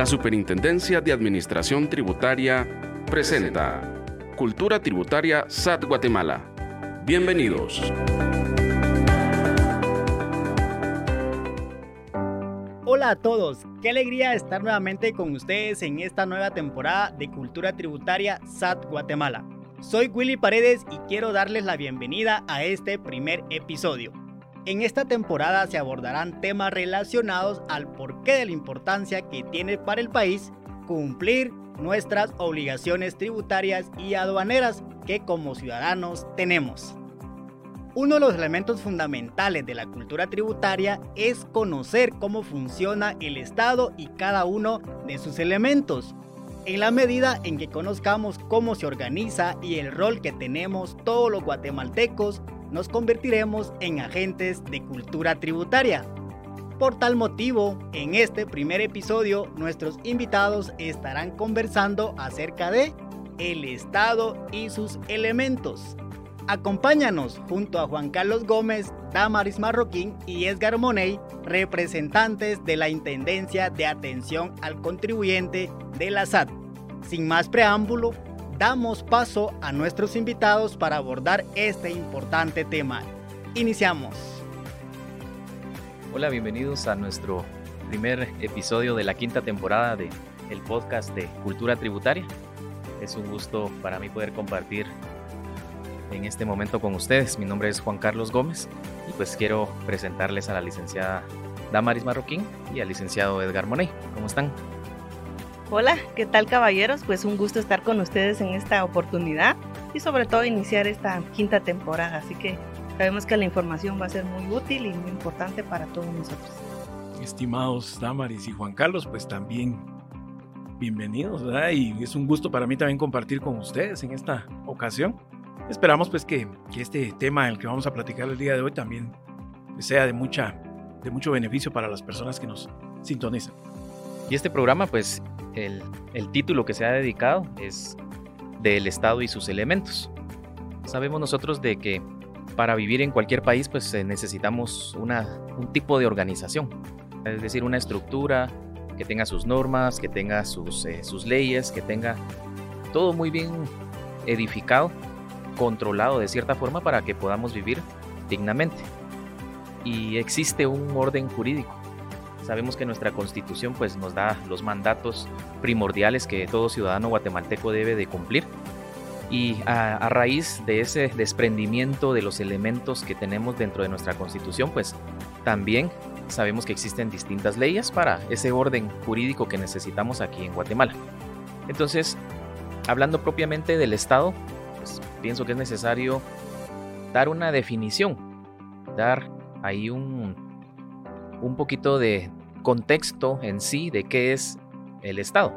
La Superintendencia de Administración Tributaria presenta Cultura Tributaria SAT Guatemala. Bienvenidos. Hola a todos, qué alegría estar nuevamente con ustedes en esta nueva temporada de Cultura Tributaria SAT Guatemala. Soy Willy Paredes y quiero darles la bienvenida a este primer episodio. En esta temporada se abordarán temas relacionados al porqué de la importancia que tiene para el país cumplir nuestras obligaciones tributarias y aduaneras que como ciudadanos tenemos. Uno de los elementos fundamentales de la cultura tributaria es conocer cómo funciona el Estado y cada uno de sus elementos. En la medida en que conozcamos cómo se organiza y el rol que tenemos todos los guatemaltecos, nos convertiremos en agentes de cultura tributaria. Por tal motivo, en este primer episodio, nuestros invitados estarán conversando acerca de el Estado y sus elementos. Acompáñanos junto a Juan Carlos Gómez, Damaris Marroquín y Edgar Money, representantes de la Intendencia de Atención al Contribuyente de la SAT. Sin más preámbulo, damos paso a nuestros invitados para abordar este importante tema. Iniciamos. Hola, bienvenidos a nuestro primer episodio de la quinta temporada de el podcast de Cultura Tributaria. Es un gusto para mí poder compartir en este momento con ustedes. Mi nombre es Juan Carlos Gómez y pues quiero presentarles a la licenciada Damaris Marroquín y al licenciado Edgar Monet. ¿Cómo están? Hola, ¿qué tal caballeros? Pues un gusto estar con ustedes en esta oportunidad y sobre todo iniciar esta quinta temporada. Así que sabemos que la información va a ser muy útil y muy importante para todos nosotros. Estimados Damaris y Juan Carlos, pues también bienvenidos, ¿verdad? Y es un gusto para mí también compartir con ustedes en esta ocasión. Esperamos pues que, que este tema el que vamos a platicar el día de hoy también sea de, mucha, de mucho beneficio para las personas que nos sintonizan. Y este programa pues el, título que se ha dedicado es del Estado y sus elementos. Sabemos nosotros de que para vivir en cualquier país pues necesitamos una, un tipo de organización, es decir, una estructura que tenga sus normas, que tenga sus, eh, sus leyes, que tenga todo muy bien edificado, controlado de cierta forma para que podamos vivir dignamente. Y existe un orden jurídico Sabemos que nuestra constitución pues, nos da los mandatos primordiales que todo ciudadano guatemalteco debe de cumplir. Y a, raíz de ese desprendimiento de los elementos que tenemos dentro de nuestra constitución, pues también sabemos que existen distintas leyes para ese orden jurídico que necesitamos aquí en Guatemala. Entonces, hablando propiamente del Estado, pues pienso que es necesario dar una definición, dar ahí un, un poquito de, contexto en sí de qué es el Estado.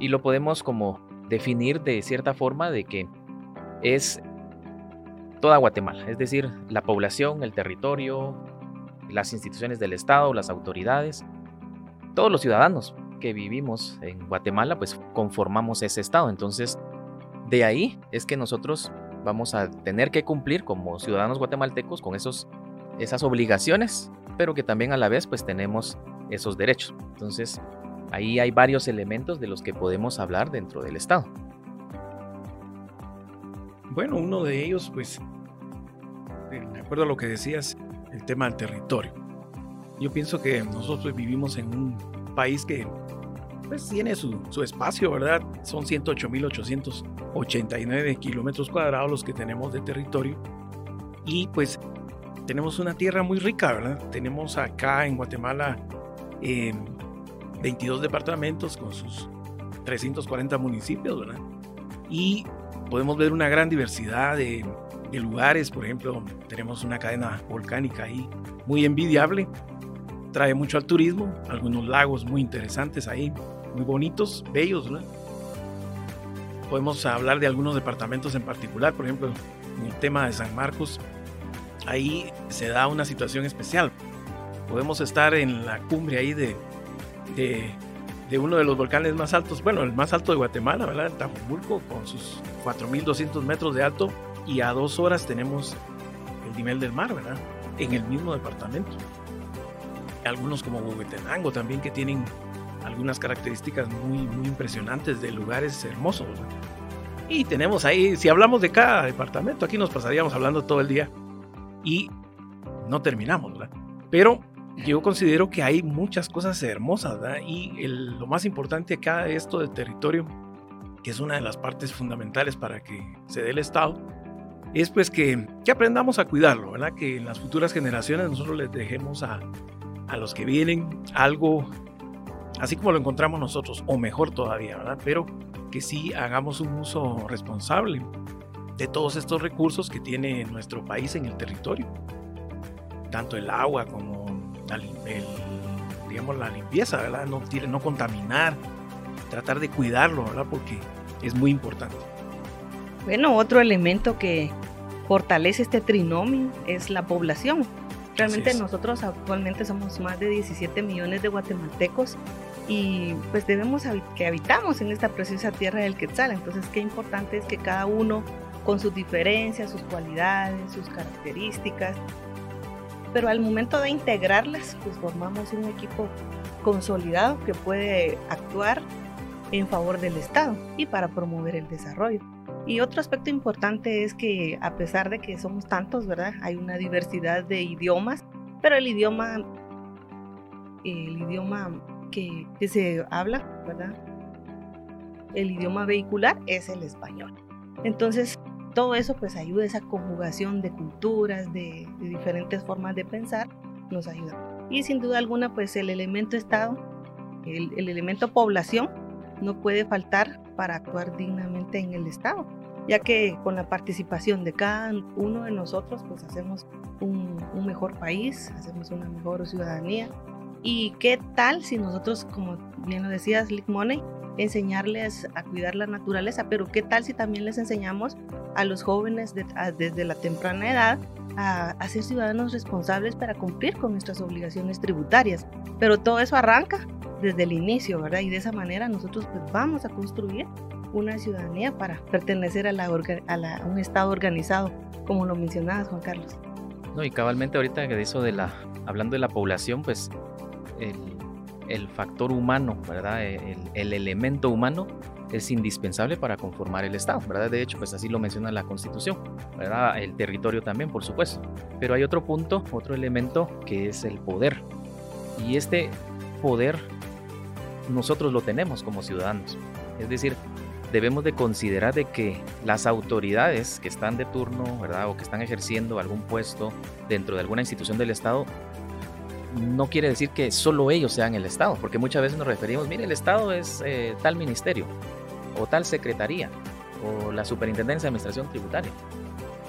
Y lo podemos como definir de cierta forma de que es toda Guatemala, es decir, la población, el territorio, las instituciones del Estado, las autoridades, todos los ciudadanos que vivimos en Guatemala, pues conformamos ese Estado. Entonces, de ahí es que nosotros vamos a tener que cumplir como ciudadanos guatemaltecos con esos, esas obligaciones, pero que también a la vez pues tenemos esos derechos. Entonces, ahí hay varios elementos de los que podemos hablar dentro del Estado. Bueno, uno de ellos, pues, de acuerdo a lo que decías, el tema del territorio. Yo pienso que nosotros vivimos en un país que pues tiene su, su espacio, ¿verdad? Son 108.889 kilómetros cuadrados los que tenemos de territorio. Y pues tenemos una tierra muy rica, ¿verdad? Tenemos acá en Guatemala 22 departamentos con sus 340 municipios, ¿verdad? Y podemos ver una gran diversidad de, lugares, por ejemplo, tenemos una cadena volcánica ahí muy envidiable, trae mucho al turismo, algunos lagos muy interesantes ahí, muy bonitos, bellos, ¿verdad? Podemos hablar de algunos departamentos en particular, por ejemplo, en el tema de San Marcos, ahí se da una situación especial podemos estar en la cumbre ahí de, de, uno de los volcanes más altos, bueno, el más alto de Guatemala, ¿verdad? El con sus 4.200 metros de alto, y a dos horas tenemos el nivel del mar, ¿verdad? En el mismo departamento. Algunos como Huehuetenango también que tienen algunas características muy, muy impresionantes de lugares hermosos. Y tenemos ahí, si hablamos de cada departamento, aquí nos pasaríamos hablando todo el día y no terminamos, ¿verdad? Pero yo considero que hay muchas cosas hermosas, ¿verdad? Y lo más importante acá de esto del territorio, que es una de las partes fundamentales para que se dé el Estado, es pues que, que aprendamos a cuidarlo, ¿verdad? Que en las futuras generaciones nosotros les dejemos a, a los que vienen algo así como lo encontramos nosotros, o mejor todavía, ¿verdad? Pero que sí hagamos un uso responsable de todos estos recursos que tiene nuestro país en el territorio, tanto el agua como la, digamos, la limpieza, ¿verdad? No, no contaminar, tratar de cuidarlo, ¿verdad? Porque es muy importante. Bueno, otro elemento que fortalece este trinomio es la población. Realmente nosotros actualmente somos más de 17 millones de guatemaltecos y pues debemos que habitamos en esta preciosa tierra del Quetzal. Entonces, qué importante es que cada uno con sus diferencias, sus cualidades, sus características, pero al momento de integrarlas, pues formamos un equipo consolidado que puede actuar en favor del Estado y para promover el desarrollo. Y otro aspecto importante es que a pesar de que somos tantos, ¿verdad? Hay una diversidad de idiomas, pero el idioma, el idioma que, que se habla, ¿verdad? El idioma vehicular es el español. Entonces, todo eso pues ayuda, esa conjugación de culturas, de, diferentes formas de pensar, nos ayuda. Y sin duda alguna pues el elemento Estado, el, el elemento población, no puede faltar para actuar dignamente en el Estado, ya que con la participación de cada uno de nosotros, pues hacemos un, un mejor país, hacemos una mejor ciudadanía. ¿Y qué tal si nosotros, como bien lo decías, Lick Money, enseñarles a cuidar la naturaleza, pero qué tal si también les enseñamos a los jóvenes desde la temprana edad a, a, ser ciudadanos responsables para cumplir con nuestras obligaciones tributarias. Pero todo eso arranca desde el inicio, ¿verdad? Y de esa manera nosotros pues vamos a construir una ciudadanía para pertenecer a, la, a, un Estado organizado, como lo mencionabas, Juan Carlos. No, y cabalmente ahorita que de eso de la, hablando de la población, pues el, el factor humano, ¿verdad? El, el, elemento humano es indispensable para conformar el Estado, ¿verdad? De hecho, pues así lo menciona la Constitución, ¿verdad? El territorio también, por supuesto. Pero hay otro punto, otro elemento que es el poder. Y este poder nosotros lo tenemos como ciudadanos. Es decir, debemos de considerar de que las autoridades que están de turno, ¿verdad? O que están ejerciendo algún puesto dentro de alguna institución del Estado, no quiere decir que solo ellos sean el Estado, porque muchas veces nos referimos, mire, el Estado es eh, tal ministerio, o tal secretaría, o la Superintendencia de Administración Tributaria.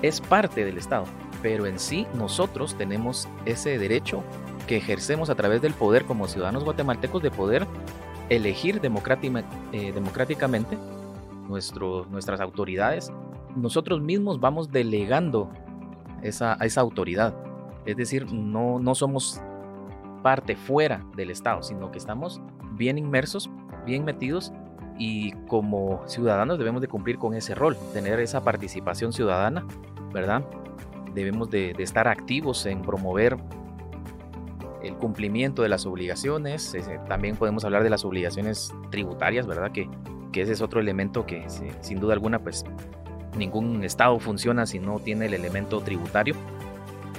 Es parte del Estado, pero en sí nosotros tenemos ese derecho que ejercemos a través del poder como ciudadanos guatemaltecos de poder elegir eh, democráticamente nuestras autoridades, nosotros mismos vamos delegando esa, esa autoridad. Es decir, no, no somos parte fuera del Estado, sino que estamos bien inmersos, bien metidos y como ciudadanos debemos de cumplir con ese rol, tener esa participación ciudadana, ¿verdad? Debemos de, estar activos en promover el cumplimiento de las obligaciones, también podemos hablar de las obligaciones tributarias, ¿verdad? Que, que ese es otro elemento que sin duda alguna pues ningún estado funciona si no tiene el elemento tributario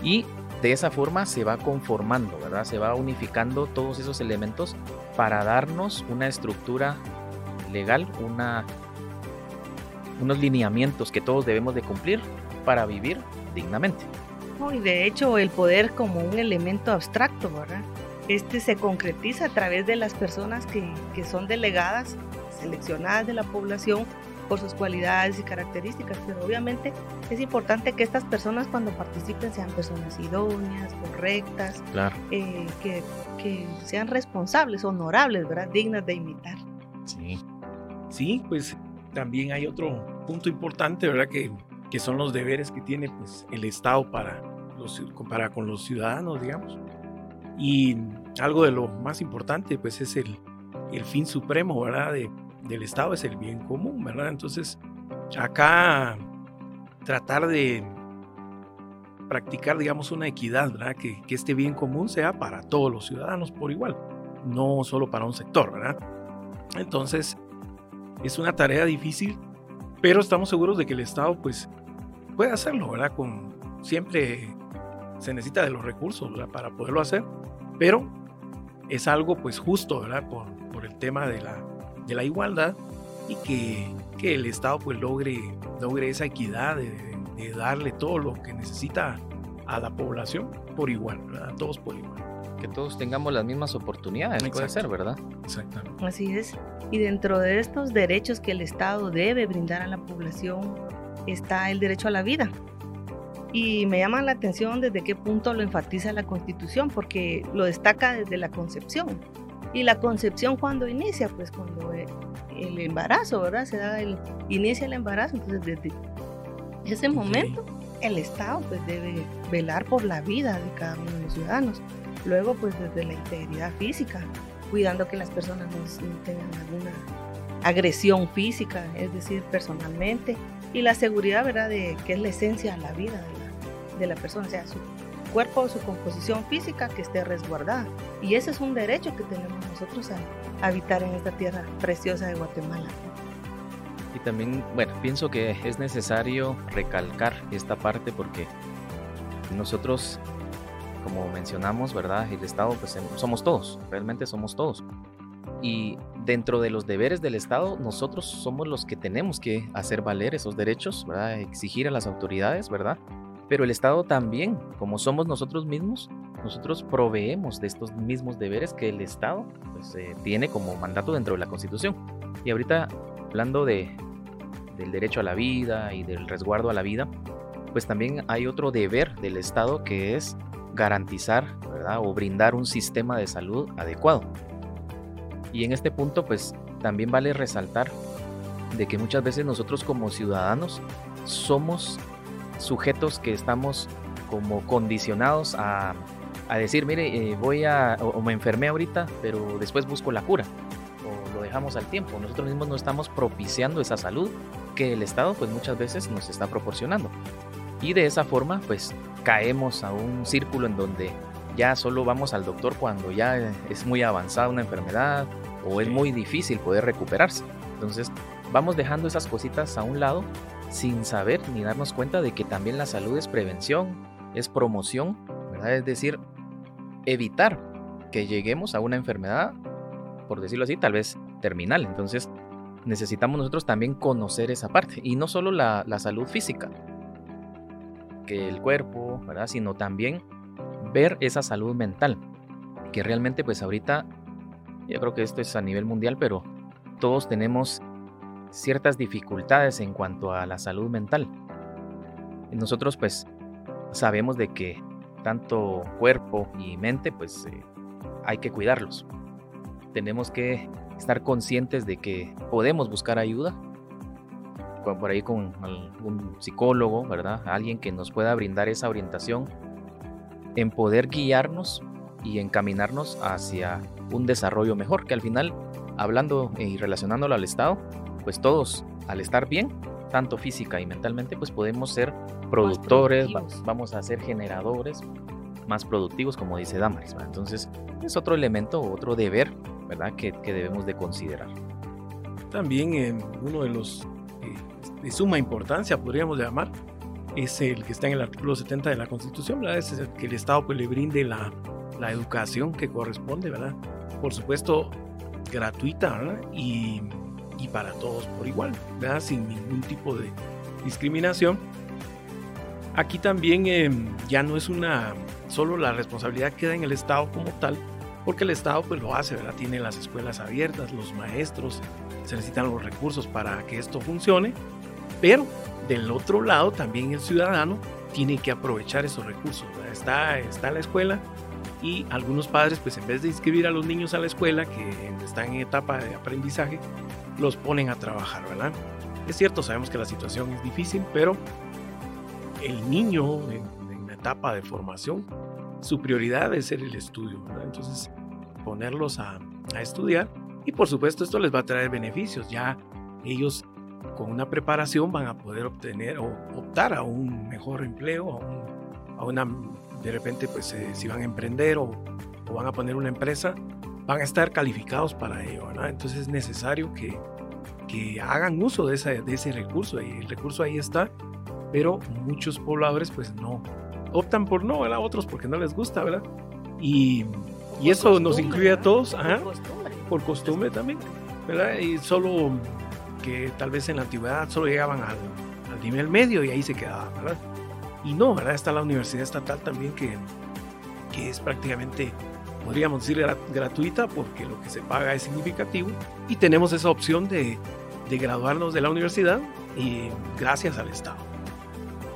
y de esa forma se va conformando, ¿verdad? Se va unificando todos esos elementos para darnos una estructura legal, unos lineamientos que todos debemos de cumplir para vivir dignamente. Y de hecho el poder como un elemento abstracto, ¿verdad? Este se concretiza a través de las personas que, que son delegadas, seleccionadas de la población por sus cualidades y características, pero obviamente es importante que estas personas cuando participen sean personas idóneas, correctas, eh, que, que, sean responsables, honorables, ¿verdad? Dignas de imitar. Sí, sí, pues también hay otro punto importante, ¿verdad? Que, que son los deberes que tiene pues, el Estado para para con los ciudadanos, digamos. Y algo de lo más importante, pues es el, el fin supremo, ¿verdad? De, del Estado es el bien común, ¿verdad? Entonces, acá tratar de practicar, digamos, una equidad, ¿verdad? Que, que este bien común sea para todos los ciudadanos por igual. no solo para un sector, ¿verdad? Entonces, es una tarea difícil, pero estamos seguros de que el Estado pues puede hacerlo, ¿verdad? Con, siempre se necesita de los recursos ¿verdad? para poderlo hacer, pero es algo pues justo, ¿verdad? Por, por el tema de la, de la igualdad y que, que, el Estado pues logre, logre esa equidad de, de, darle todo lo que necesita a la población por igual, ¿verdad? A todos por igual. Que todos tengamos las mismas oportunidades, puede ser, ¿verdad? Exactamente. Así es. Y dentro de estos derechos que el Estado debe brindar a la población está el derecho a la vida. Y me llama la atención desde qué punto lo enfatiza la Constitución, porque lo destaca desde la concepción. Y la concepción cuando inicia, pues cuando eh, el embarazo, ¿verdad? Se da el, inicia el embarazo, entonces desde ese momento el Estado pues debe velar por la vida de cada uno de los ciudadanos. Luego pues desde la integridad física, cuidando que las personas no, no tengan alguna agresión física, es decir, personalmente, y la seguridad, ¿verdad?, de que es la esencia de la vida de la, de la persona, o sea, su cuerpo, su composición física que esté resguardada. Y ese es un derecho que tenemos nosotros a habitar en esta tierra preciosa de Guatemala. Y también, bueno, pienso que es necesario recalcar esta parte porque nosotros, como mencionamos, ¿verdad? El Estado, pues somos todos, realmente somos todos. Y dentro de los deberes del Estado, nosotros somos los que tenemos que hacer valer esos derechos, ¿verdad? Exigir a las autoridades, ¿verdad? Pero el Estado también, como somos nosotros mismos, nosotros proveemos de estos mismos deberes que el Estado pues, eh, tiene como mandato dentro de la Constitución. Y ahorita, hablando de, del derecho a la vida y del resguardo a la vida, pues también hay otro deber del Estado que es garantizar ¿verdad? o brindar un sistema de salud adecuado. Y en este punto, pues también vale resaltar de que muchas veces nosotros como ciudadanos somos sujetos que estamos como condicionados a, a decir, mire, eh, voy a, o, o, me enfermé ahorita, pero después busco la cura, o lo dejamos al tiempo. Nosotros mismos no estamos propiciando esa salud que el Estado pues muchas veces nos está proporcionando. Y de esa forma pues caemos a un círculo en donde ya solo vamos al doctor cuando ya es muy avanzada una enfermedad o es muy difícil poder recuperarse. Entonces vamos dejando esas cositas a un lado sin saber ni darnos cuenta de que también la salud es prevención, es promoción, ¿verdad? Es decir, evitar que lleguemos a una enfermedad, por decirlo así, tal vez terminal. Entonces necesitamos nosotros también conocer esa parte y no solo la, salud física, que el cuerpo, ¿verdad? Sino también ver esa salud mental, que realmente pues ahorita, yo creo que esto es a nivel mundial, pero todos tenemos ciertas dificultades en cuanto a la salud mental. Nosotros pues sabemos de que tanto cuerpo y mente pues eh, hay que cuidarlos. Tenemos que estar conscientes de que podemos buscar ayuda por ahí con algún psicólogo, ¿verdad? Alguien que nos pueda brindar esa orientación en poder guiarnos y encaminarnos hacia un desarrollo mejor, que al final, hablando y relacionándolo al Estado, pues todos, al estar bien, tanto física y mentalmente, pues podemos ser productores, vamos a ser generadores más productivos, como dice Damaris. Entonces, es otro elemento, otro deber, ¿verdad?, que, que debemos de considerar. También en uno de los eh, de suma importancia, podríamos llamar, es el que está en el artículo 70 de la Constitución, ¿verdad? Es el que el Estado pues, le brinde la, la educación que corresponde, ¿verdad? Por supuesto, gratuita, ¿verdad? Y, y para todos por igual, ¿verdad? Sin ningún tipo de discriminación. Aquí también eh, ya no es una, solo la responsabilidad queda en el Estado como tal, porque el Estado pues lo hace, ¿verdad? Tiene las escuelas abiertas, los maestros, se necesitan los recursos para que esto funcione, pero del otro lado también el ciudadano tiene que aprovechar esos recursos. Está, está la escuela y algunos padres pues en vez de inscribir a los niños a la escuela que están en etapa de aprendizaje, los ponen a trabajar, ¿verdad? Es cierto, sabemos que la situación es difícil, pero el niño en, en la etapa de formación, su prioridad es ser el estudio, ¿verdad? Entonces, ponerlos a, estudiar y por supuesto esto les va a traer beneficios, ya ellos con una preparación van a poder obtener o optar a un mejor empleo, a, un, a una, de repente, pues eh, si van a emprender o, o, van a poner una empresa, van a estar calificados para ello, ¿verdad? Entonces es necesario que, que hagan uso de, de ese recurso, y el recurso ahí está, pero muchos pobladores pues no, optan por no, ¿verdad? Otros porque no les gusta, ¿verdad? Y, y eso nos incluye a todos, Por costumbre. por costumbre también, ¿verdad? Y solo que tal vez en la antigüedad solo llegaban al, al nivel medio y ahí se quedaban, ¿verdad? Y no, ¿verdad? Está la universidad estatal también que, que es prácticamente, podríamos decir, gra- gratuita porque lo que se paga es significativo y tenemos esa opción de, de graduarnos de la universidad y gracias al Estado.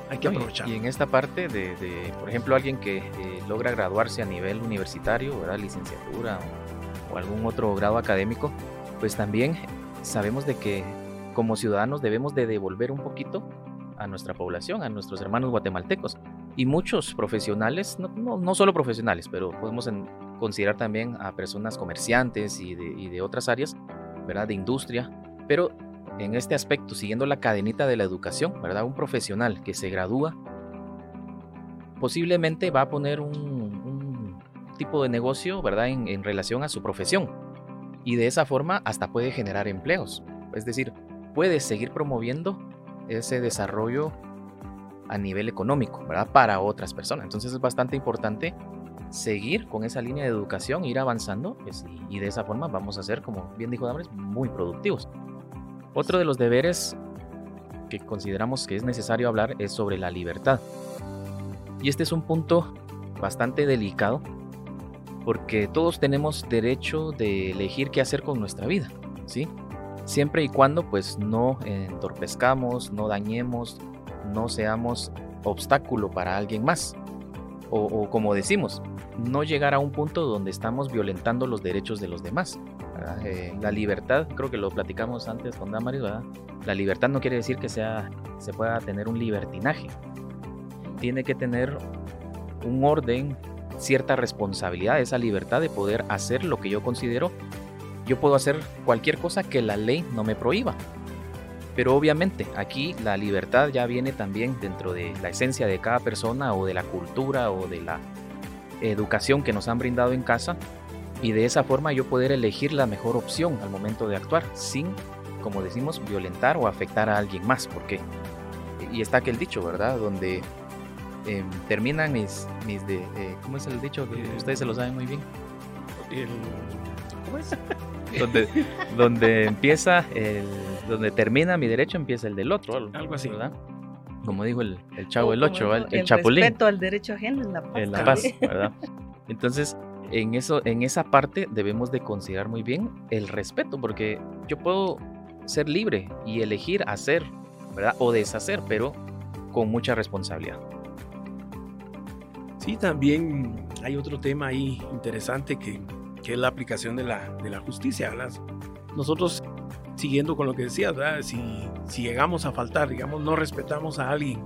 Hay que aprovechar. Y, en esta parte de, de, por ejemplo, alguien que eh, logra graduarse a nivel universitario, ¿verdad? licenciatura o, o algún otro grado académico, pues también sabemos de que como ciudadanos debemos de devolver un poquito a nuestra población, a nuestros hermanos guatemaltecos. Y muchos profesionales, no, solo profesionales, pero podemos considerar también a personas comerciantes y de, otras áreas, ¿verdad? De industria, pero en este aspecto, siguiendo la cadenita de la educación, ¿verdad? Un profesional que se gradúa posiblemente va a poner un, tipo de negocio, ¿verdad? En relación a su profesión. Y de esa forma hasta puede generar empleos. Es decir, puede seguir promoviendo ese desarrollo a nivel económico, ¿verdad? Para otras personas. Entonces es bastante importante seguir con esa línea de educación, ir avanzando, pues, y, de esa forma vamos a ser, como bien dijo Damaris, muy productivos. Otro de los deberes que consideramos que es necesario hablar es sobre la libertad. Y este es un punto bastante delicado porque todos tenemos derecho de elegir qué hacer con nuestra vida, ¿sí? Siempre y cuando pues no entorpezcamos, no dañemos, no seamos obstáculo para alguien más. O, o como decimos, no llegar a un punto donde estamos violentando los derechos de los demás. Eh, la libertad, creo que lo platicamos antes con Damaris, ¿verdad? La libertad no quiere decir que sea, se pueda tener un libertinaje. Tiene que tener un orden, cierta responsabilidad, esa libertad de poder hacer lo que yo considero. Yo puedo hacer cualquier cosa que la ley no me prohíba. Pero obviamente aquí la libertad ya viene también dentro de la esencia de cada persona o de la cultura o de la educación que nos han brindado en casa y de esa forma yo poder elegir la mejor opción al momento de actuar sin, como decimos, violentar o afectar a alguien más. Porque, y está aquel dicho, ¿verdad? Donde eh, terminan mis, mis de, eh, ¿cómo es el dicho? Que ustedes se lo saben muy bien. El- ¿Cómo es? Donde, donde empieza, el, donde termina mi derecho, empieza el del otro. algo, Algo así. ¿verdad? Como dijo el, el chavo del como 8, dijo, el, el chapulín. respeto al derecho ajeno es la paz. en la paz, ¿verdad? Entonces, en eso, en esa parte debemos de considerar muy bien el respeto, porque yo puedo ser libre y elegir hacer, ¿verdad? O deshacer, pero con mucha responsabilidad. Sí, también hay otro tema ahí interesante que, que es la aplicación de la, de la justicia. ¿verdad? Nosotros, siguiendo con lo que decías. Si, si llegamos a faltar, digamos, no respetamos a alguien,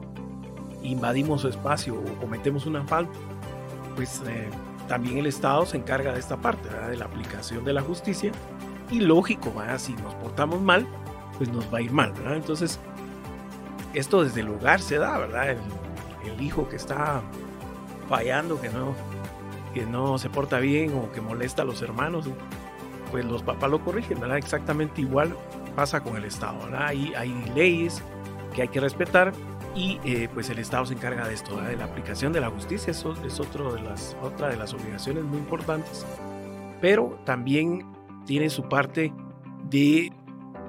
invadimos su espacio o cometemos una falta, pues eh, también el Estado se encarga de esta parte, ¿verdad? de la aplicación de la justicia. Y lógico, ¿verdad? si nos portamos mal, pues nos va a ir mal. ¿verdad? Entonces, esto desde el hogar se da, ¿verdad? El, el hijo que está fallando, que no, que no se porta bien o que molesta a los hermanos, pues los papás lo corrigen, ¿verdad? Exactamente igual pasa con el Estado, ¿verdad? Hay, leyes que hay que respetar y eh, pues el Estado se encarga de esto, ¿verdad? de la aplicación de la justicia, eso es otro de las, otra de las obligaciones muy importantes, pero también tiene su parte de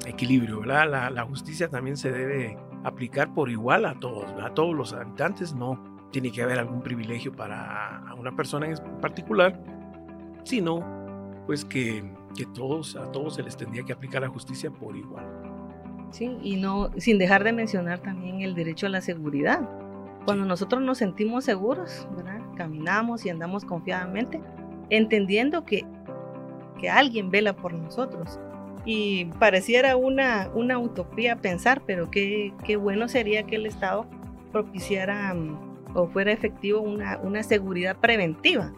equilibrio, ¿verdad? La, la justicia también se debe aplicar por igual a todos, ¿verdad? a todos los habitantes, no tiene que haber algún privilegio para a una persona en particular, sino pues que, que todos, a todos se les tendría que aplicar la justicia por igual. Sí, y no, sin dejar de mencionar también el derecho a la seguridad. Cuando nosotros nos sentimos seguros, ¿verdad? caminamos y andamos confiadamente, entendiendo que, que alguien vela por nosotros. Y pareciera una, una utopía pensar, pero qué, qué bueno sería que el Estado propiciara um, o fuera efectivo una, una seguridad preventiva.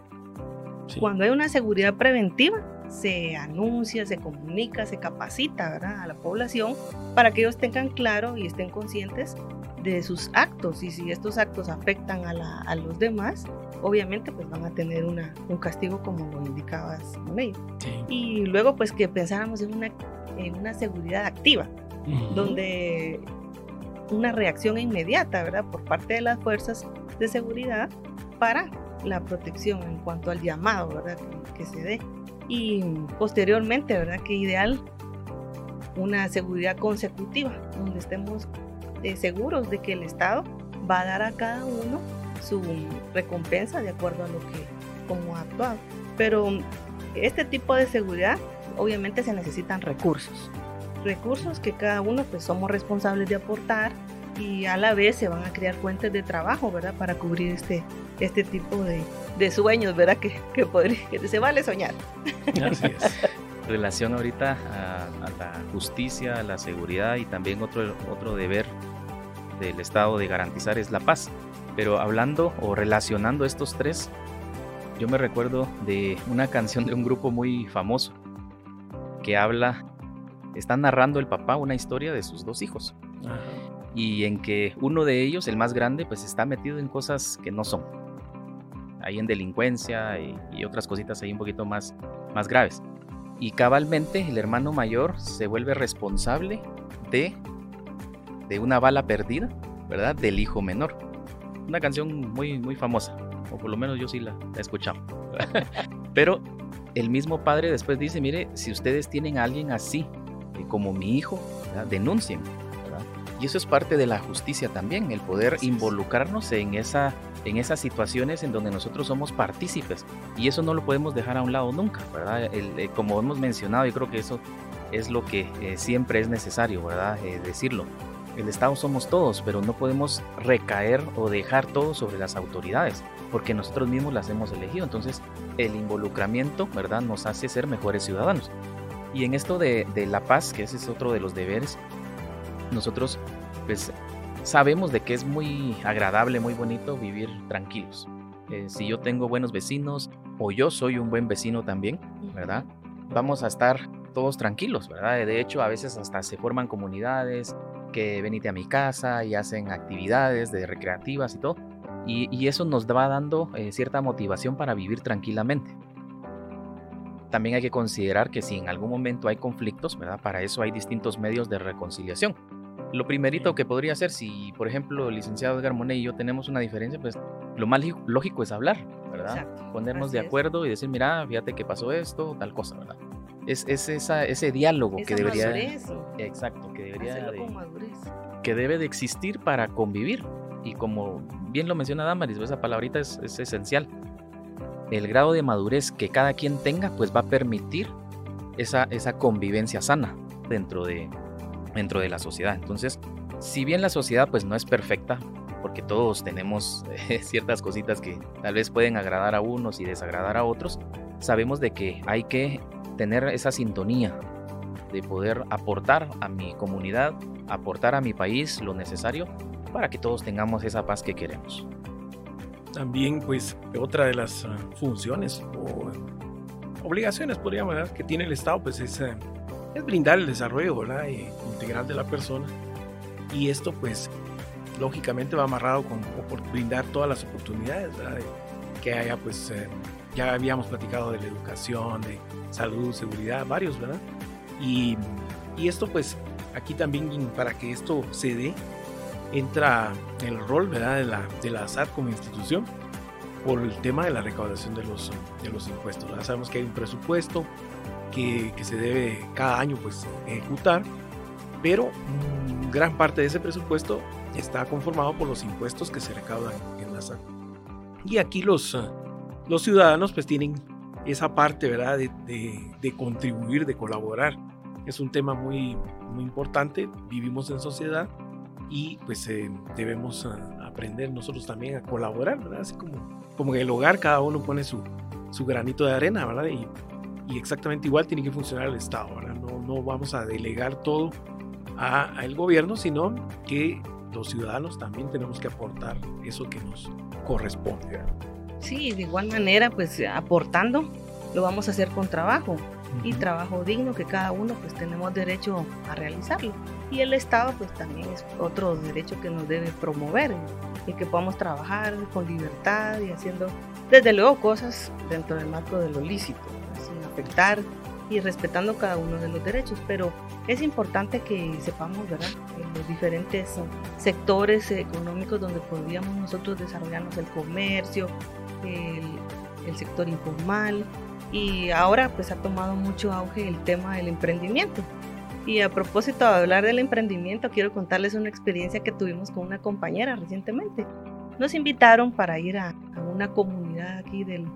Sí. Cuando hay una seguridad preventiva, se anuncia, se comunica, se capacita ¿verdad? a la población para que ellos tengan claro y estén conscientes de sus actos y si estos actos afectan a, a los demás, obviamente pues van a tener una, un castigo como lo indicabas, May. Y luego pues que pensáramos en una, en una seguridad activa, donde una reacción inmediata, ¿verdad? Por parte de las fuerzas de seguridad para la protección en cuanto al llamado, ¿verdad? Que, se dé. Y posteriormente, ¿verdad? Que ideal una seguridad consecutiva, donde estemos eh, seguros de que el Estado va a dar a cada uno su recompensa de acuerdo a lo que, como ha actuado. Pero este tipo de seguridad, obviamente se necesitan recursos. Recursos que cada uno pues somos responsables de aportar y a la vez se van a crear fuentes de trabajo, ¿verdad? Para cubrir este, este tipo de, de sueños, ¿verdad? Que, que, que se vale soñar. Así es. Relación ahorita a, a, la justicia, a la seguridad y también otro, otro deber del Estado de garantizar es la paz. Pero hablando o relacionando estos tres, yo me recuerdo de una canción de un grupo muy famoso que habla, está narrando el papá una historia de sus dos hijos. Y en que uno de ellos, el más grande, pues está metido en cosas que no son. Ahí en delincuencia y, otras cositas ahí un poquito más, más graves. Y cabalmente el hermano mayor se vuelve responsable de, de una bala perdida, ¿verdad? Del hijo menor una canción muy, muy famosa, o por lo menos yo sí la, he escuchado. Pero el mismo padre después dice, mire, si ustedes tienen a alguien así, como mi hijo, denuncien. Y eso es parte de la justicia también, el poder involucrarnos en, esa, en esas situaciones en donde nosotros somos partícipes. Y eso no lo podemos dejar a un lado nunca, ¿verdad? Eh, como hemos mencionado, y creo que eso es lo que eh, siempre es necesario, ¿verdad? decirlo el Estado somos todos, pero no podemos recaer o dejar todo sobre las autoridades, porque nosotros mismos las hemos elegido. Entonces, el involucramiento, ¿verdad?, nos hace ser mejores ciudadanos. Y en esto de, la paz, que ese es otro de los deberes, nosotros, pues, sabemos de que es muy agradable, muy bonito vivir tranquilos. Eh, si yo tengo buenos vecinos, o yo soy un buen vecino también, ¿verdad? Vamos a estar todos tranquilos, ¿verdad? De hecho, a veces hasta se forman comunidades, que venite a mi casa y hacen actividades de recreativas y todo. Y, eso nos va dando eh, cierta motivación para vivir tranquilamente. También hay que considerar que si en algún momento hay conflictos, ¿verdad? Para eso hay distintos medios de reconciliación. Lo primerito que podría ser, si por ejemplo el licenciado Edgar Monet y yo tenemos una diferencia, pues lo más lógico es hablar, ¿verdad? Ponernos de acuerdo y decir, mira, fíjate que pasó esto, tal cosa, ¿verdad? es, es esa, ese diálogo que debería exacto que debería de, que debe de existir para convivir y como bien lo menciona Damaris esa palabrita es, es, esencial el grado de madurez que cada quien tenga pues va a permitir esa, esa convivencia sana dentro de dentro de la sociedad entonces si bien la sociedad pues no es perfecta porque todos tenemos ciertas cositas que tal vez pueden agradar a unos y desagradar a otros sabemos de que hay que tener esa sintonía de poder aportar a mi comunidad, aportar a mi país lo necesario para que todos tengamos esa paz que queremos. También, pues, otra de las ah, funciones o obligaciones, podríamos decir, que tiene el Estado, pues, es, eh, es brindar el desarrollo ¿verdad? Integral de la persona. Y esto, pues, lógicamente va amarrado con brindar todas las oportunidades, ¿verdad? que haya, pues, eh, ya habíamos platicado de la educación, de salud, seguridad, varios, ¿verdad? Y, y esto pues aquí también para que esto se dé, entra el rol, ¿verdad? De la, de la SAT como institución por el tema de la recaudación de los, de los impuestos. ¿verdad? Sabemos que hay un presupuesto que, que, se debe cada año pues ejecutar, pero gran parte de ese presupuesto está conformado por los impuestos que se recaudan en la SAT. Y aquí los, los ciudadanos pues tienen esa parte, ¿verdad? De, contribuir, de colaborar. Es un tema muy, muy importante. Vivimos en sociedad y pues eh, debemos ah, aprender nosotros también a colaborar, ¿verdad? Así como, como en el hogar cada uno pone su, su granito de arena, ¿verdad? Y, y, exactamente igual tiene que funcionar el Estado, ¿verdad? No, no vamos a delegar todo al gobierno, sino que los ciudadanos también tenemos que aportar eso que nos corresponde. Sí, de igual manera, pues aportando, lo vamos a hacer con trabajo. Y trabajo digno que cada uno pues tenemos derecho a realizarlo. Y el Estado pues también es otro derecho que nos debe promover y que podamos trabajar con libertad y haciendo desde luego cosas dentro del marco de lo lícito, sin afectar y respetando cada uno de los derechos, pero es importante que sepamos, ¿verdad?, en los diferentes sectores económicos donde podríamos nosotros desarrollarnos el comercio, el, el sector informal, y ahora pues ha tomado mucho auge el tema del emprendimiento. Y a propósito de hablar del emprendimiento, quiero contarles una experiencia que tuvimos con una compañera recientemente. Nos invitaron para ir a, una comunidad aquí del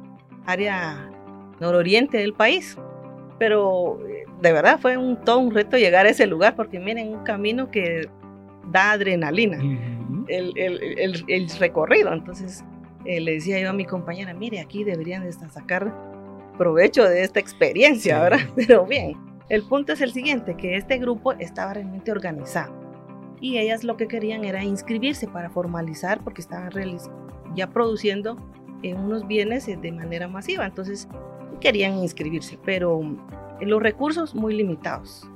área nororiente del país. Pero eh, de verdad fue un, todo un reto llegar a ese lugar porque miren, un camino que da adrenalina, el, el, el, recorrido. Entonces eh, le decía yo a mi compañera, mire, aquí deberían de sacar provecho de esta experiencia, ¿verdad? Pero bien, el punto es el siguiente, que este grupo estaba realmente organizado. Y ellas lo que querían era inscribirse para formalizar porque estaban ya produciendo eh, unos bienes eh, de manera masiva, entonces querían inscribirse, pero eh, los recursos muy limitados,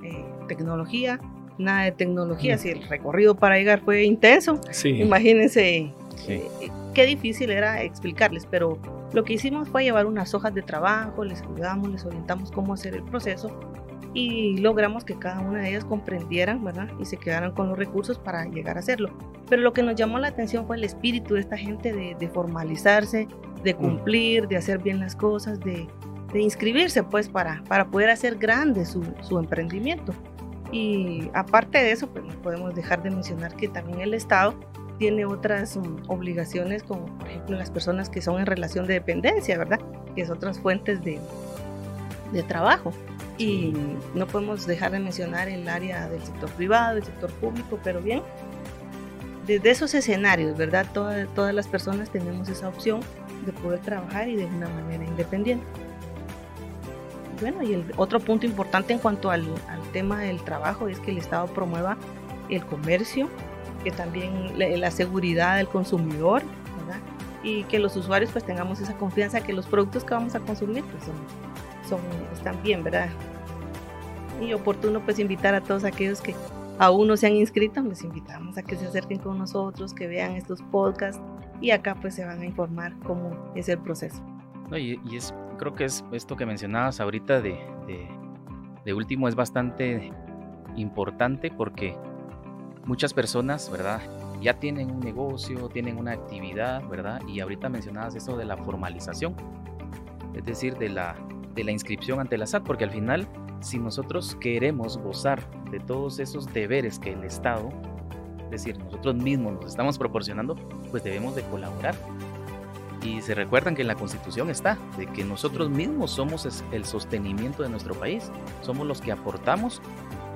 tecnología, nada de tecnología, mm. si el recorrido para llegar fue intenso, imagínense qué difícil era explicarles, pero lo que hicimos fue llevar unas hojas de trabajo, les ayudamos, les orientamos cómo hacer el proceso y logramos que cada una de ellas comprendieran, ¿verdad? Y se quedaran con los recursos para llegar a hacerlo. Pero lo que nos llamó la atención fue el espíritu de esta gente de, formalizarse, de mm. cumplir, de hacer bien las cosas, de, inscribirse, pues, para, para poder hacer grande su, su emprendimiento. Y aparte de eso, pues no podemos dejar de mencionar que también el Estado tiene otras mm, obligaciones, como por ejemplo las personas que son en relación de dependencia, ¿verdad? Que es otras fuentes de, de trabajo. Y no podemos dejar de mencionar el área del sector privado, el sector público, pero bien, desde esos escenarios, ¿verdad? Todas, todas las personas tenemos esa opción de poder trabajar y de una manera independiente. Bueno, y el otro punto importante en cuanto al, al tema del trabajo es que el Estado promueva el comercio, que también la seguridad del consumidor, ¿verdad? Y que los usuarios pues tengamos esa confianza que los productos que vamos a consumir pues son, son, están bien, ¿verdad? Y oportuno pues invitar a todos aquellos que aún no se han inscrito, les invitamos a que se acerquen con nosotros, que vean estos podcasts y acá pues se van a informar cómo es el proceso. No, y, es, creo que es esto que mencionabas ahorita de, de, de último es bastante importante porque muchas personas, ¿verdad? Ya tienen un negocio, tienen una actividad, ¿verdad? Y ahorita mencionabas eso de la formalización, es decir, de la, de la inscripción ante la SAT, porque al final, si nosotros queremos gozar de todos esos deberes que el Estado, es decir, nosotros mismos nos estamos proporcionando, pues debemos de colaborar. Y se recuerdan que en la Constitución está, de que nosotros mismos somos el sostenimiento de nuestro país, somos los que aportamos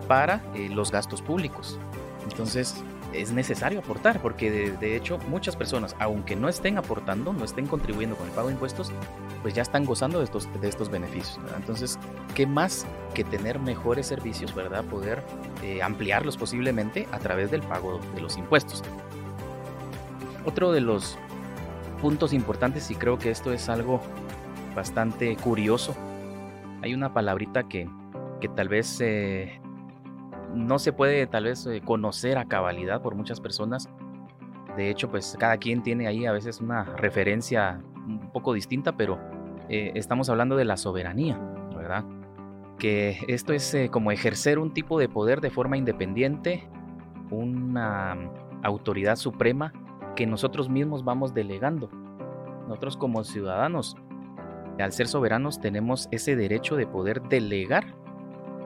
para eh, los gastos públicos. Entonces es necesario aportar, porque de, hecho muchas personas, aunque no estén aportando, no estén contribuyendo con el pago de impuestos, pues ya están gozando de estos, de estos beneficios. Entonces, ¿qué más que tener mejores servicios, verdad? Poder eh, ampliarlos posiblemente a través del pago de los impuestos. Otro de los puntos importantes, y creo que esto es algo bastante curioso, hay una palabrita que, que tal vez eh, no se puede tal vez eh, conocer a cabalidad por muchas personas. De hecho, pues cada quien tiene ahí a veces una referencia un poco distinta, pero eh, estamos hablando de la soberanía, ¿verdad? Que esto es eh, como ejercer un tipo de poder de forma independiente, una autoridad suprema que nosotros mismos vamos delegando. Nosotros como ciudadanos, al ser soberanos, tenemos ese derecho de poder delegar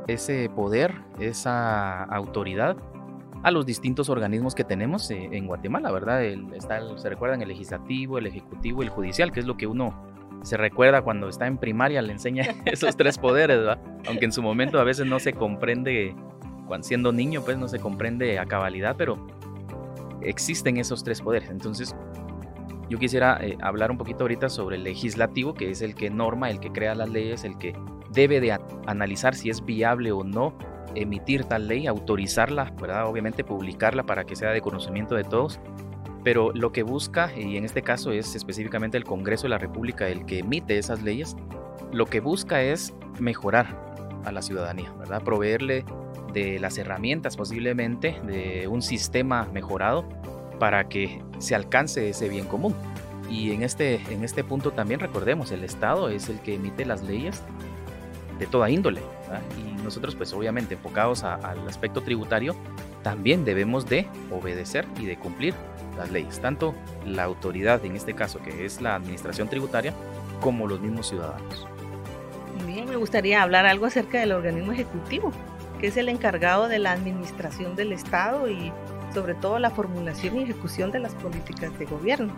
ese poder, esa autoridad a los distintos organismos que tenemos eh, en Guatemala, ¿verdad? está, se recuerdan el legislativo, el ejecutivo el judicial, que es lo que uno se recuerda cuando está en primaria, le enseña esos tres poderes, ¿verdad? Aunque en su momento a veces no se comprende, cuando siendo niño, pues no se comprende a cabalidad, pero existen esos tres poderes. Entonces, yo quisiera eh, hablar un poquito ahorita sobre el legislativo, que es el que norma, el que crea las leyes, el que debe de analizar si es viable o no emitir tal ley, autorizarla, ¿verdad? Obviamente publicarla para que sea de conocimiento de todos. Pero lo que busca, y en este caso es específicamente el Congreso de la República el que emite esas leyes, lo que busca es mejorar a la ciudadanía, ¿verdad? Proveerle de las herramientas posiblemente, de un sistema mejorado para que se alcance ese bien común. Y en este, en este punto también recordemos, el Estado es el que emite las leyes de toda índole. Y nosotros pues obviamente enfocados al aspecto tributario, también debemos de obedecer y de cumplir las leyes, tanto la autoridad, en este caso que es la administración tributaria, como los mismos ciudadanos. Bien, me gustaría hablar algo acerca del organismo ejecutivo, que es el encargado de la administración del Estado y sobre todo la formulación y ejecución de las políticas de gobierno.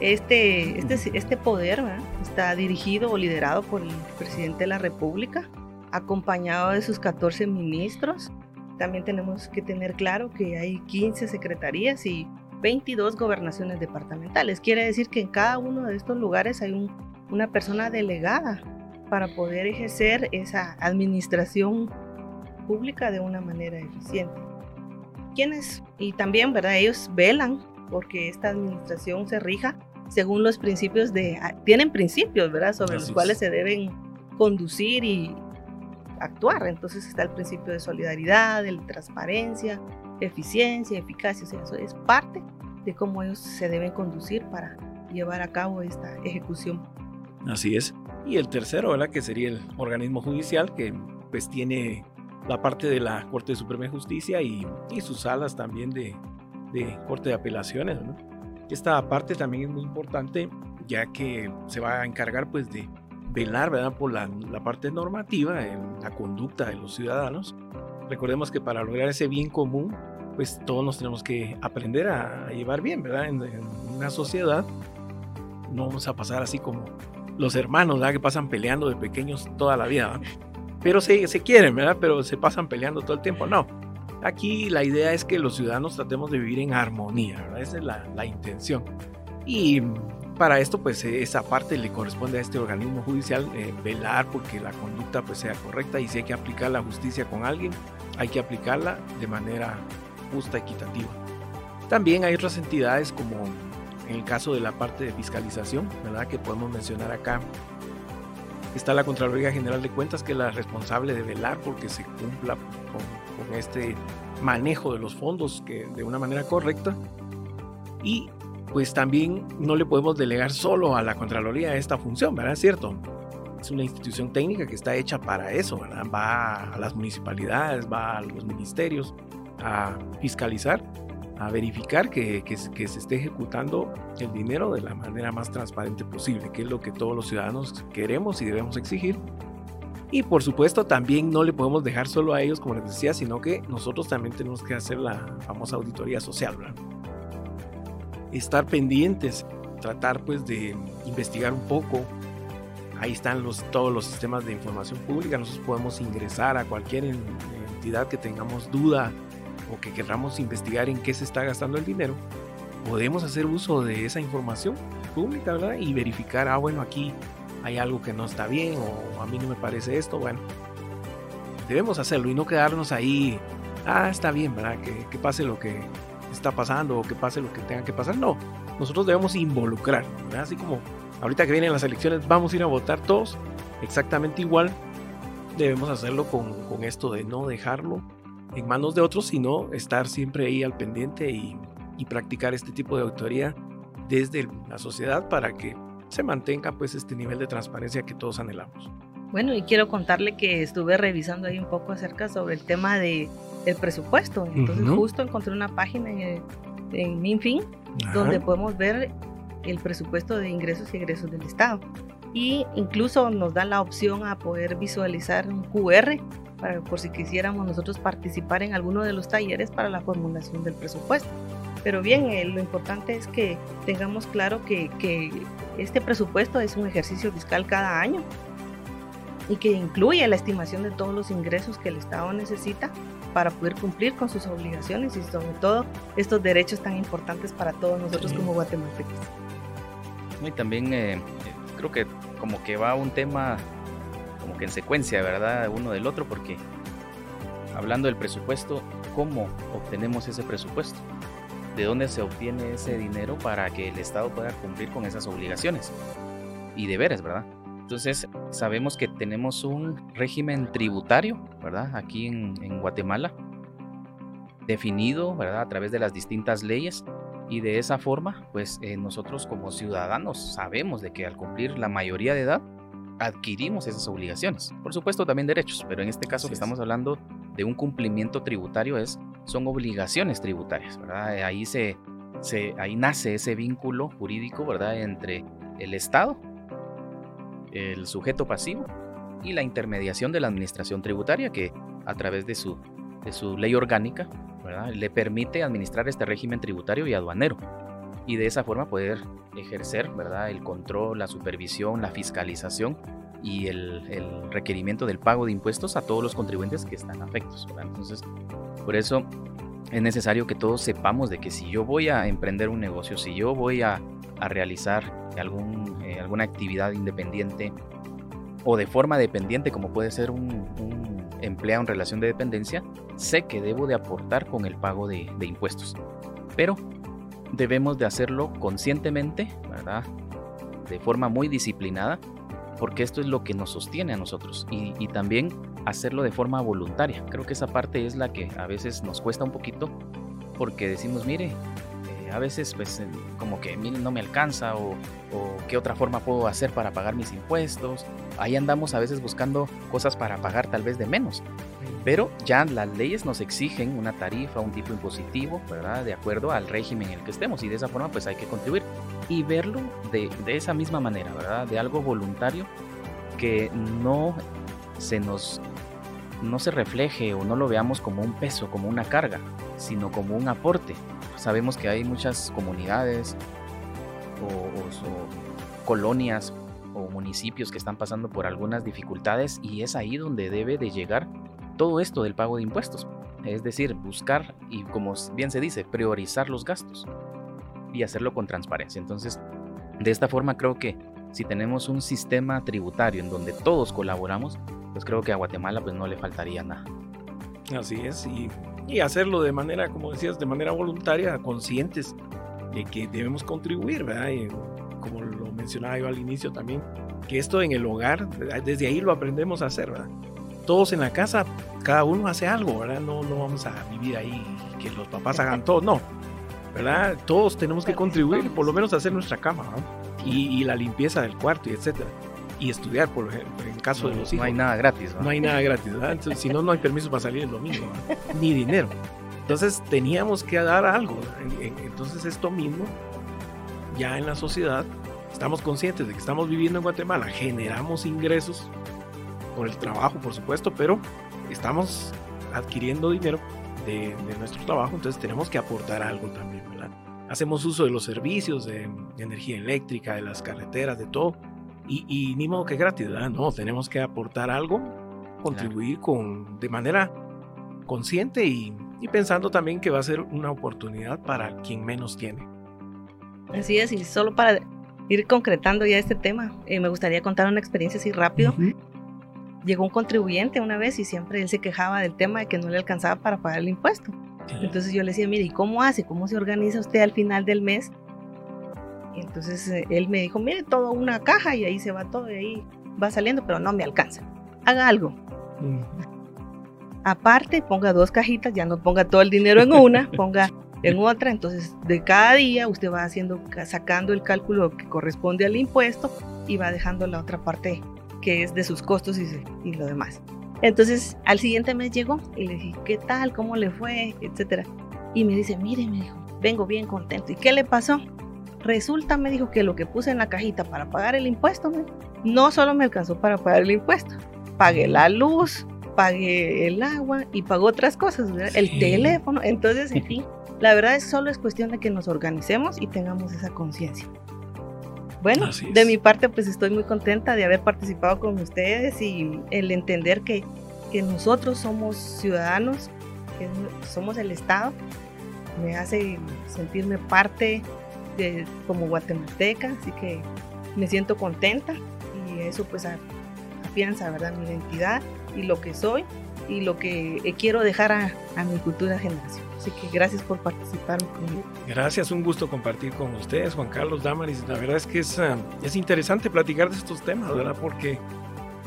Este, este, este poder está dirigido o liderado por el presidente de la República, acompañado de sus 14 ministros. También tenemos que tener claro que hay 15 secretarías y 22 gobernaciones departamentales. Quiere decir que en cada uno de estos lugares hay una persona delegada para poder ejercer esa administración pública de una manera eficiente. ¿Quiénes? Y también, ¿verdad? Ellos velan porque esta administración se rija según los principios de... Ah, tienen principios, ¿verdad? Sobre los cuales se deben conducir y actuar. Entonces está el principio de solidaridad, de transparencia, eficiencia, eficacia. O sea, eso es parte de cómo ellos se deben conducir para llevar a cabo esta ejecución. Así es. Y el tercero, ¿verdad? Que sería el organismo judicial, que pues tiene la parte de la Corte Suprema de Justicia y, y sus salas también de, de Corte de Apelaciones, ¿no? Esta parte también es muy importante ya que se va a encargar pues de velar ¿verdad? por la, la parte normativa, en la conducta de los ciudadanos. Recordemos que para lograr ese bien común, pues todos nos tenemos que aprender a, llevar bien, ¿verdad? En, una sociedad no vamos a pasar así como los hermanos, ¿verdad? Que pasan peleando de pequeños toda la vida, Pero se, se quieren, ¿verdad? Pero se pasan peleando todo el tiempo. No, Aquí la idea es que los ciudadanos tratemos de vivir en armonía, ¿verdad? Esa es la, la intención. Y para esto, pues esa parte le corresponde a este organismo judicial eh, velar porque la conducta pues sea correcta y si hay que aplicar la justicia con alguien, hay que aplicarla de manera justa, equitativa. También hay otras entidades como en el caso de la parte de fiscalización, ¿verdad? Que podemos mencionar acá. Está la Contraloría General de Cuentas, que es la responsable de velar porque se cumpla con este manejo de los fondos que, de una manera correcta. Y pues también no le podemos delegar solo a la Contraloría esta función, ¿verdad? Es cierto. Es una institución técnica que está hecha para eso, ¿verdad? Va a las municipalidades, va a los ministerios a fiscalizar, a verificar que, que, que, se esté ejecutando el dinero de la manera más transparente posible, que es lo que todos los ciudadanos queremos y debemos exigir y por supuesto también no le podemos dejar solo a ellos, como les decía, sino que nosotros también tenemos que hacer la famosa auditoría social, ¿verdad? Estar pendientes, tratar pues de investigar un poco. Ahí están los, todos los sistemas de información pública. Nosotros podemos ingresar a cualquier entidad que tengamos duda o que queramos investigar en qué se está gastando el dinero. Podemos hacer uso de esa información pública, ¿verdad? Y verificar, ah, bueno, aquí hay algo que no está bien o a mí no me parece esto, bueno, debemos hacerlo y no quedarnos ahí, ah, está bien, ¿verdad? Que, pase lo que está pasando o que pase lo que tenga que pasar. No, nosotros debemos involucrar, ¿verdad? Así como ahorita que vienen las elecciones vamos a ir a votar todos exactamente igual, debemos hacerlo con, con esto de no dejarlo en manos de otros, sino estar siempre ahí al pendiente y, y practicar este tipo de autoría desde la sociedad para que se mantenga pues este nivel de transparencia que todos anhelamos. Bueno, y quiero contarle que estuve revisando ahí un poco acerca sobre el tema de, del presupuesto. Entonces justo encontré una página en, en Minfin donde podemos ver el presupuesto de ingresos y egresos del Estado. Y incluso nos da la opción a poder visualizar un QR para por si quisiéramos nosotros participar en alguno de los talleres para la formulación del presupuesto. Pero bien, eh, lo importante es que tengamos claro que, que este presupuesto es un ejercicio fiscal cada año y que incluye la estimación de todos los ingresos que el Estado necesita para poder cumplir con sus obligaciones y sobre todo estos derechos tan importantes para todos nosotros como guatemaltecos. Y también eh, creo que como que va un tema como que en secuencia, ¿verdad? Uno del otro, porque hablando del presupuesto, ¿cómo obtenemos ese presupuesto? de dónde se obtiene ese dinero para que el Estado pueda cumplir con esas obligaciones y deberes, ¿verdad? Entonces, sabemos que tenemos un régimen tributario, ¿verdad? Aquí en, Guatemala, definido, ¿verdad? A través de las distintas leyes. Y de esa forma, pues eh, nosotros como ciudadanos sabemos de que al cumplir la mayoría de edad, adquirimos esas obligaciones. Por supuesto, también derechos, pero en este caso que estamos hablando de un cumplimiento tributario es, son obligaciones tributarias, ¿verdad? Ahí, se, se, ahí nace ese vínculo jurídico, ¿verdad? Entre el Estado el sujeto pasivo y la intermediación de la administración tributaria que a través de su, de su ley orgánica le permite administrar este régimen tributario y aduanero y de esa forma poder ejercer ¿verdad? el control, la supervisión, la fiscalización y el, requerimiento del pago de impuestos a todos los contribuyentes que están afectos. Entonces, por eso es necesario que todos sepamos de que si yo voy a emprender un negocio, si yo voy a, a realizar algún, eh, alguna actividad independiente o de forma dependiente como puede ser un, empleado en relación de dependencia, sé que debo de aportar con el pago de, impuestos. Pero debemos de hacerlo conscientemente, ¿verdad? De forma muy disciplinada, porque esto es lo que nos sostiene a nosotros. Y, y, también hacerlo de forma voluntaria. Creo que esa parte es la que a veces nos cuesta un poquito, porque decimos, mire, a veces pues como que no me alcanza o, qué otra forma puedo hacer para pagar mis impuestos. Ahí andamos a veces buscando cosas para pagar tal vez de menos. Pero ya las leyes nos exigen una tarifa, un tipo impositivo, ¿verdad? De acuerdo al régimen en el que estemos y de esa forma pues hay que contribuir y verlo de, de esa misma manera, ¿verdad? De algo voluntario que no se nos no se refleje o no lo veamos como un peso, como una carga, sino como un aporte, sabemos que hay muchas comunidades o, colonias o municipios que están pasando por algunas dificultades y es ahí donde debe de llegar todo esto del pago de impuestos. Es decir, buscar y como bien se dice, priorizar los gastos y hacerlo con transparencia. Entonces, de esta forma creo que si tenemos un sistema tributario en donde todos colaboramos, pues creo que a Guatemala pues no le faltaría nada. Así es, y y hacerlo de manera, como decías, de manera voluntaria, conscientes de que debemos contribuir, ¿verdad? Y como lo mencionaba yo al inicio también, que esto en el hogar, desde ahí lo aprendemos a hacer, ¿verdad? Todos en la casa, cada uno hace algo, ¿verdad? No, no vamos a vivir ahí que los papás hagan todo, no, ¿verdad? Todos tenemos que contribuir, por lo menos hacer nuestra cama, y, la limpieza del cuarto y etcétera y estudiar, por ejemplo, en caso de los hijos. No hay nada gratis, ¿no? hay nada gratis, si no, no hay permiso para salir el domingo, ni dinero. Entonces teníamos que dar algo. Entonces esto mismo, ya en la sociedad, estamos conscientes de que estamos viviendo en Guatemala, generamos ingresos por el trabajo, por supuesto, pero estamos adquiriendo dinero de, nuestro trabajo, entonces tenemos que aportar algo también, ¿verdad? Hacemos uso de los servicios de energía eléctrica, de las carreteras, de todo y, ni modo que gratis, ¿verdad? No, tenemos que aportar algo, contribuir con, de manera consciente y, pensando también que va a ser una oportunidad para quien menos tiene. Así es, y solo para ir concretando ya este tema, eh, me gustaría contar una experiencia así rápido. Llegó un contribuyente una vez y siempre él se quejaba del tema de que no le alcanzaba para pagar el impuesto. Entonces yo le decía, mire, ¿y cómo hace? ¿Cómo se organiza usted al final del mes entonces eh, él me dijo, mire, todo una caja y ahí se va todo y ahí va saliendo, pero no me alcanza. Haga algo. Mm. Aparte, ponga dos cajitas, ya no ponga todo el dinero en una, ponga en otra. Entonces, de cada día usted va haciendo, sacando el cálculo que corresponde al impuesto y va dejando la otra parte que es de sus costos y, y lo demás. Entonces, al siguiente mes llegó y le dije, ¿qué tal? ¿Cómo le fue? Etcétera. Y me dice, mire, me dijo, vengo bien contento. ¿Y qué le pasó? Resulta, me dijo que lo que puse en la cajita para pagar el impuesto, no solo me alcanzó para pagar el impuesto, pagué la luz, pagué el agua y pagó otras cosas, el teléfono. Entonces, en fin, la verdad es solo es cuestión de que nos organicemos y tengamos esa conciencia. Bueno, de mi parte, pues estoy muy contenta de haber participado con ustedes y el entender que, que nosotros somos ciudadanos, que somos el Estado, me hace sentirme parte como guatemalteca, así que me siento contenta y eso pues afianza, ¿verdad? Mi identidad y lo que soy y lo que eh, quiero dejar a, a mi futura generación. Así que gracias por participar conmigo. Gracias, un gusto compartir con ustedes, Juan Carlos Damaris. La verdad es que es, uh, es interesante platicar de estos temas, ¿verdad? Porque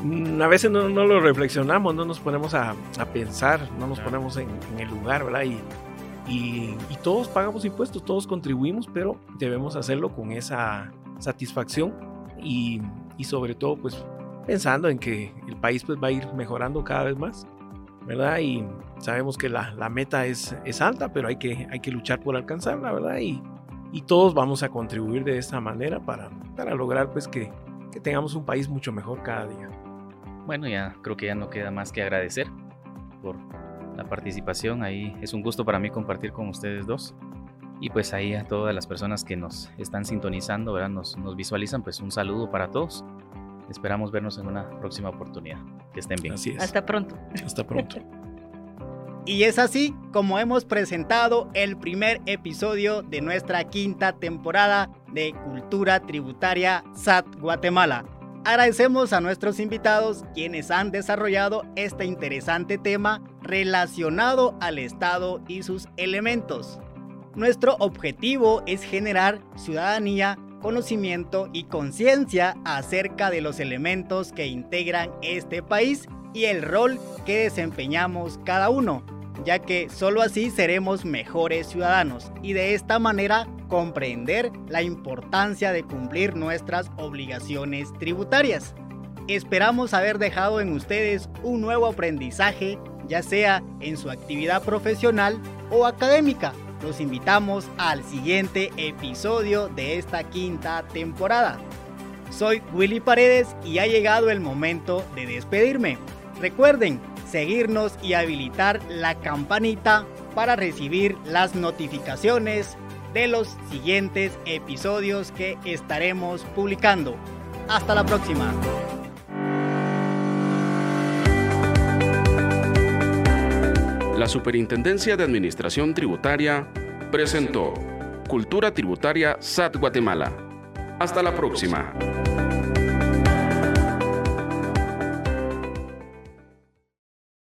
mm, a veces no, no, lo reflexionamos, no nos ponemos a, a pensar, no nos ponemos en, en, el lugar, ¿verdad? Y, y, todos pagamos impuestos, todos contribuimos, pero debemos hacerlo con esa satisfacción y, y sobre todo, pues pensando en que el país pues va a ir mejorando cada vez más. ¿verdad? Y sabemos que la, la meta es, es, alta, pero hay que, hay que luchar por alcanzarla, ¿verdad? Y, y todos vamos a contribuir de esta manera para, para lograr pues que, que tengamos un país mucho mejor cada día. Bueno, ya creo que ya no queda más que agradecer la participación. Ahí es un gusto para mí compartir con ustedes dos. Y pues ahí a todas las personas que nos están sintonizando, ¿verdad? Nos, nos visualizan, pues un saludo para todos. Esperamos vernos en una próxima oportunidad. Que estén bien. Así es. Hasta pronto. Hasta pronto. Y es así como hemos presentado el primer episodio de nuestra quinta temporada de Cultura Tributaria SAT Guatemala. Agradecemos a nuestros invitados quienes han desarrollado este interesante tema relacionado al Estado y sus elementos. Nuestro objetivo es generar ciudadanía conocimiento y conciencia acerca de los elementos que integran este país y el rol que desempeñamos cada uno, ya que solo así seremos mejores ciudadanos y de esta manera comprender la importancia de cumplir nuestras obligaciones tributarias. Esperamos haber dejado en ustedes un nuevo aprendizaje, ya sea en su actividad profesional o académica los invitamos al siguiente episodio de esta quinta temporada. Soy Willy Paredes y ha llegado el momento de despedirme. Recuerden seguirnos y habilitar la campanita para recibir las notificaciones de los siguientes episodios que estaremos publicando. Hasta la próxima. La Superintendencia de Administración Tributaria presentó Cultura Tributaria SAT Guatemala. Hasta la próxima.